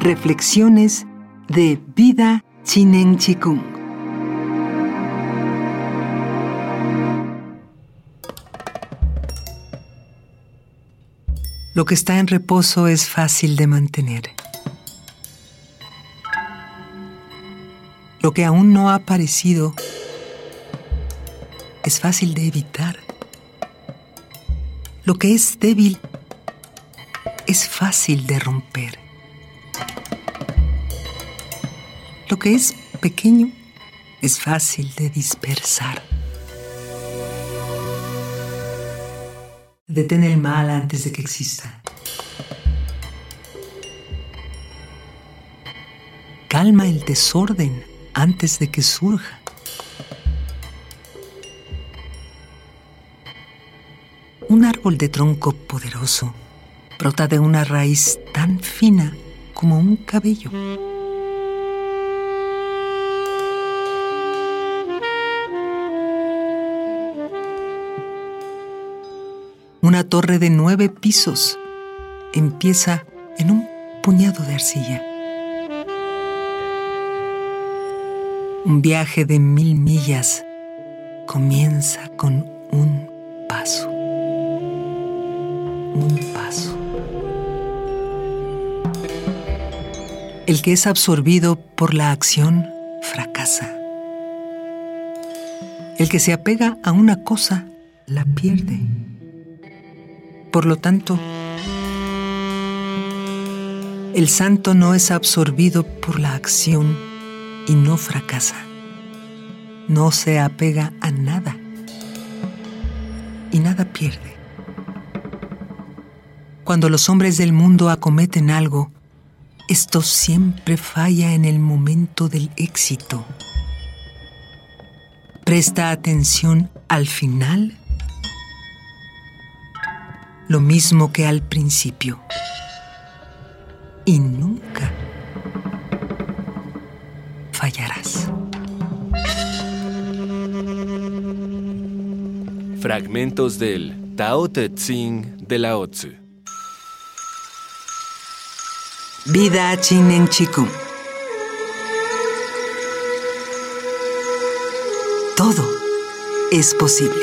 Reflexiones de Vida Chinen Chikung. Lo que está en reposo es fácil de mantener. Lo que aún no ha aparecido es fácil de evitar. Lo que es débil es fácil de romper. Lo que es pequeño es fácil de dispersar. Detén el mal antes de que exista. Calma el desorden antes de que surja. Un árbol de tronco poderoso brota de una raíz tan fina como un cabello. Una torre de nueve pisos empieza en un puñado de arcilla. Un viaje de mil millas comienza con un paso. Un paso. El que es absorbido por la acción fracasa. El que se apega a una cosa la pierde. Por lo tanto, el santo no es absorbido por la acción y no fracasa. No se apega a nada y nada pierde. Cuando los hombres del mundo acometen algo, esto siempre falla en el momento del éxito. Presta atención al final lo mismo que al principio. Y nunca fallarás. Fragmentos del Tao Te Ching de Lao Tzu. Vida Chinen Chikung. Todo es posible.